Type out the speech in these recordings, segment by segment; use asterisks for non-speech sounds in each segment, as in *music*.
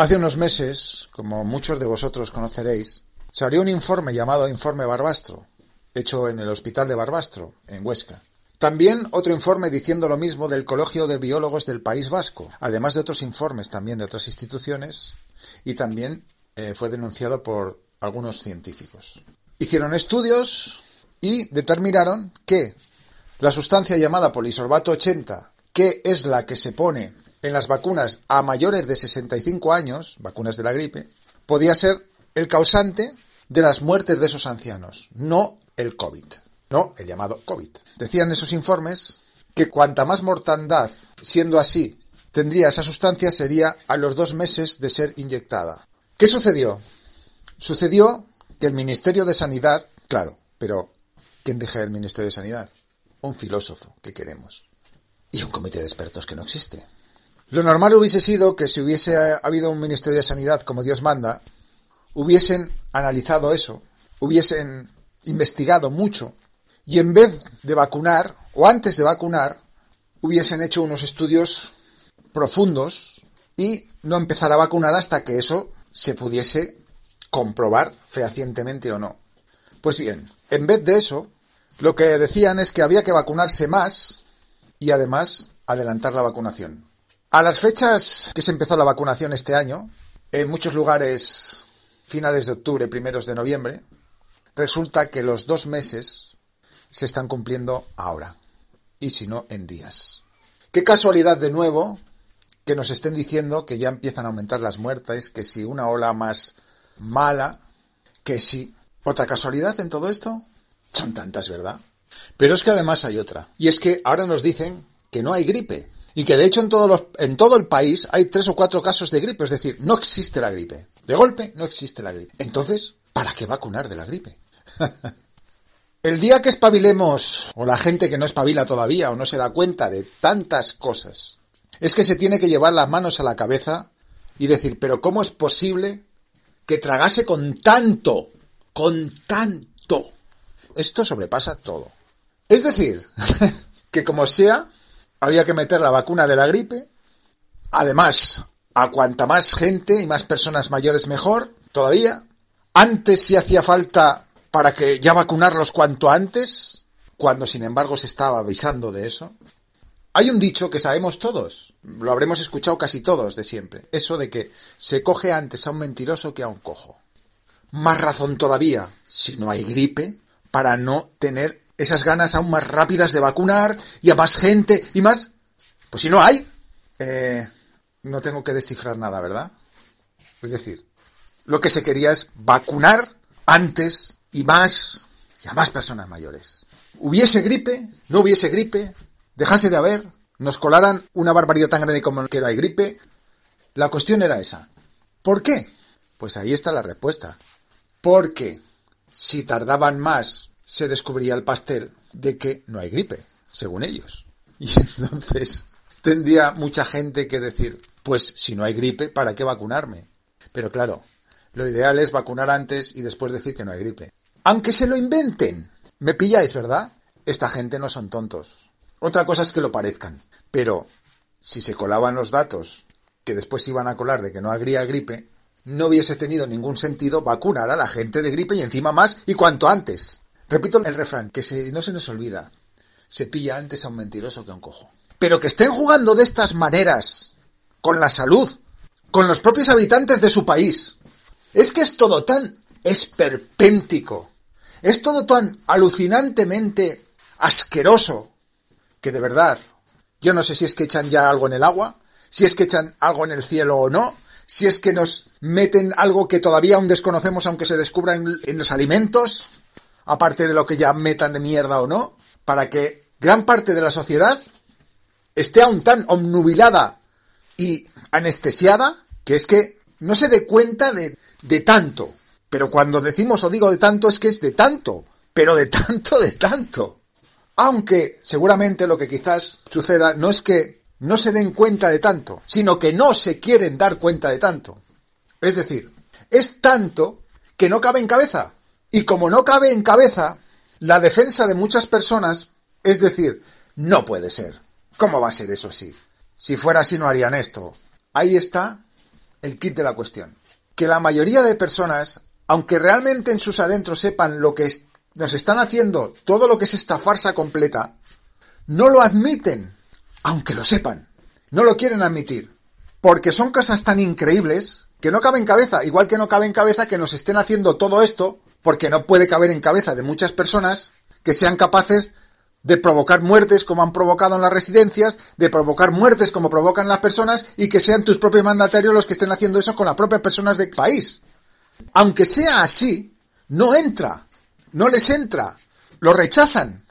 Hace unos meses, como muchos de vosotros conoceréis, salió un informe llamado Informe Barbastro, hecho en el Hospital de Barbastro, en Huesca. También otro informe diciendo lo mismo del Colegio de Biólogos del País Vasco, además de otros informes también de otras instituciones, y también eh, fue denunciado por algunos científicos. Hicieron estudios y determinaron que la sustancia llamada polisorbato 80, que es la que se pone en las vacunas a mayores de 65 años, vacunas de la gripe, podía ser el causante de las muertes de esos ancianos, no el COVID, no el llamado COVID. Decían esos informes que cuanta más mortandad, siendo así, tendría esa sustancia sería a los dos meses de ser inyectada. ¿Qué sucedió? Sucedió que el Ministerio de Sanidad, claro, pero ¿quién deja el Ministerio de Sanidad? Un filósofo que queremos. Y un comité de expertos que no existe. Lo normal hubiese sido que si hubiese habido un Ministerio de Sanidad como Dios manda, hubiesen analizado eso, hubiesen investigado mucho y en vez de vacunar, o antes de vacunar, hubiesen hecho unos estudios profundos y no empezar a vacunar hasta que eso se pudiese comprobar fehacientemente o no. Pues bien, en vez de eso, lo que decían es que había que vacunarse más y además adelantar la vacunación. A las fechas que se empezó la vacunación este año, en muchos lugares finales de octubre, primeros de noviembre, resulta que los dos meses se están cumpliendo ahora, y si no, en días. Qué casualidad de nuevo que nos estén diciendo que ya empiezan a aumentar las muertes, que si una ola más mala, que si... ¿Otra casualidad en todo esto? Son tantas, ¿verdad? Pero es que además hay otra. Y es que ahora nos dicen que no hay gripe. Y que de hecho en, los, en todo el país hay tres o cuatro casos de gripe. Es decir, no existe la gripe. De golpe no existe la gripe. Entonces, ¿para qué vacunar de la gripe? *laughs* el día que espabilemos, o la gente que no espabila todavía, o no se da cuenta de tantas cosas, es que se tiene que llevar las manos a la cabeza y decir, pero ¿cómo es posible que tragase con tanto, con tanto? Esto sobrepasa todo. Es decir, *laughs* que como sea, había que meter la vacuna de la gripe. Además, a cuanta más gente y más personas mayores mejor, todavía. Antes si hacía falta para que ya vacunarlos cuanto antes, cuando sin embargo se estaba avisando de eso. Hay un dicho que sabemos todos, lo habremos escuchado casi todos de siempre, eso de que se coge antes a un mentiroso que a un cojo. Más razón todavía, si no hay gripe, para no tener esas ganas aún más rápidas de vacunar y a más gente y más... Pues si no hay, eh, no tengo que descifrar nada, ¿verdad? Es decir, lo que se quería es vacunar antes y más y a más personas mayores. Hubiese gripe, no hubiese gripe, dejase de haber, nos colaran una barbaridad tan grande como que la gripe. La cuestión era esa. ¿Por qué? Pues ahí está la respuesta. Porque si tardaban más, se descubría el pastel de que no hay gripe, según ellos. *laughs* Y entonces tendría mucha gente que decir, pues si no hay gripe, ¿para qué vacunarme? Pero claro, lo ideal es vacunar antes y después decir que no hay gripe. Aunque se lo inventen. ¿Me pilláis, verdad? Esta gente no son tontos. Otra cosa es que lo parezcan. Pero si se colaban los datos que después iban a colar de que no habría gripe, no hubiese tenido ningún sentido vacunar a la gente de gripe y encima más y cuanto antes. Repito el refrán, que si no se nos olvida, se pilla antes a un mentiroso que a un cojo. Pero que estén jugando de estas maneras con la salud, con los propios habitantes de su país. Es que es todo tan esperpéntico, es todo tan alucinantemente asqueroso, que de verdad, yo no sé si es que echan ya algo en el agua, si es que echan algo en el cielo o no, si es que nos meten algo que todavía aún desconocemos aunque se descubra en, en los alimentos, aparte de lo que ya metan de mierda o no, para que gran parte de la sociedad esté aún tan omnubilada y anestesiada que es que no se dé cuenta de, de tanto. Pero cuando decimos o digo de tanto es que es de tanto, pero de tanto, de tanto. Aunque seguramente lo que quizás suceda no es que no se den cuenta de tanto, sino que no se quieren dar cuenta de tanto. Es decir, es tanto que no cabe en cabeza. Y como no cabe en cabeza, la defensa de muchas personas es decir, no puede ser. ¿Cómo va a ser eso así? Si fuera así no harían esto. Ahí está el kit de la cuestión. Que la mayoría de personas, aunque realmente en sus adentros sepan lo que nos están haciendo, todo lo que es esta farsa completa, no lo admiten, aunque lo sepan. No lo quieren admitir. Porque son cosas tan increíbles que no cabe en cabeza, igual que no cabe en cabeza que nos estén haciendo todo esto, porque no puede caber en cabeza de muchas personas que sean capaces de provocar muertes como han provocado en las residencias, de provocar muertes como provocan las personas y que sean tus propios mandatarios los que estén haciendo eso con las propias personas del país. Aunque sea así, no entra, no les entra, lo rechazan.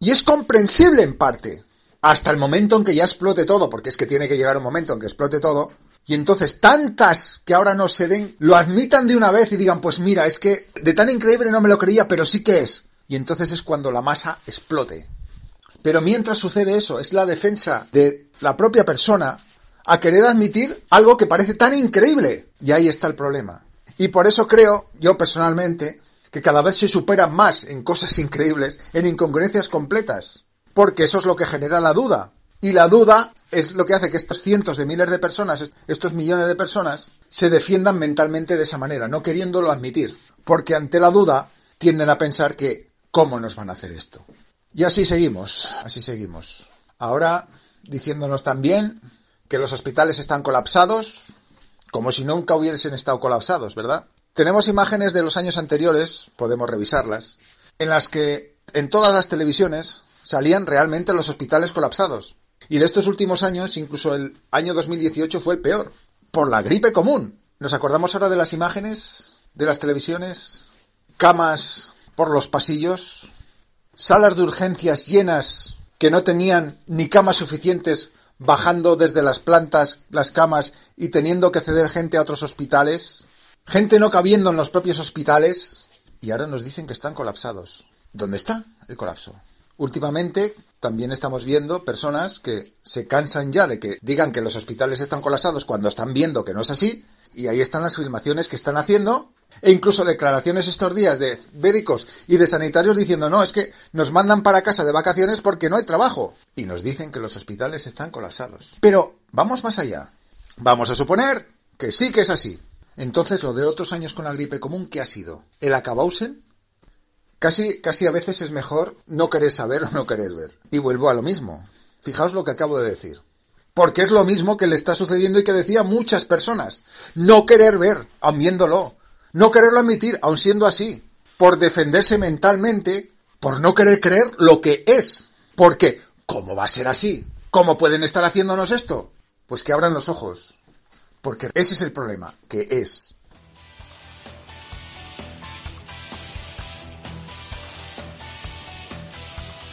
Y es comprensible en parte, hasta el momento en que ya explote todo, porque es que tiene que llegar un momento en que explote todo, y entonces tantas que ahora no se den, lo admitan de una vez y digan, pues mira, es que de tan increíble no me lo creía, pero sí que es. Y entonces es cuando la masa explote. Pero mientras sucede eso, es la defensa de la propia persona a querer admitir algo que parece tan increíble. Y ahí está el problema. Y por eso creo, yo personalmente, que cada vez se supera más en cosas increíbles, en incongruencias completas. Porque eso es lo que genera la duda. Y la duda es lo que hace que estos cientos de miles de personas, estos millones de personas, se defiendan mentalmente de esa manera, no queriéndolo admitir. Porque ante la duda tienden a pensar que, ¿cómo nos van a hacer esto? Y así seguimos, así seguimos. Ahora diciéndonos también que los hospitales están colapsados, como si nunca hubiesen estado colapsados, ¿verdad? Tenemos imágenes de los años anteriores, podemos revisarlas, en las que en todas las televisiones salían realmente los hospitales colapsados. Y de estos últimos años, incluso el año 2018 fue el peor, por la gripe común. ¿Nos acordamos ahora de las imágenes de las televisiones? Camas por los pasillos, salas de urgencias llenas que no tenían ni camas suficientes bajando desde las plantas las camas y teniendo que ceder gente a otros hospitales, gente no cabiendo en los propios hospitales y ahora nos dicen que están colapsados. ¿Dónde está el colapso? Últimamente también estamos viendo personas que se cansan ya de que digan que los hospitales están colapsados cuando están viendo que no es así y ahí están las filmaciones que están haciendo e incluso declaraciones estos días de médicos y de sanitarios diciendo, no, es que nos mandan para casa de vacaciones porque no hay trabajo. Y nos dicen que los hospitales están colapsados. Pero vamos más allá. Vamos a suponer que sí que es así. Entonces, lo de otros años con la gripe común, ¿qué ha sido? ¿El acabausen? Casi, casi a veces es mejor no querer saber o no querer ver. Y vuelvo a lo mismo. Fijaos lo que acabo de decir. Porque es lo mismo que le está sucediendo y que decía muchas personas. No querer ver, aun viéndolo no quererlo admitir, aun siendo así, por defenderse mentalmente, por no querer creer lo que es. Porque, ¿cómo va a ser así? ¿Cómo pueden estar haciéndonos esto? Pues que abran los ojos. Porque ese es el problema, que es.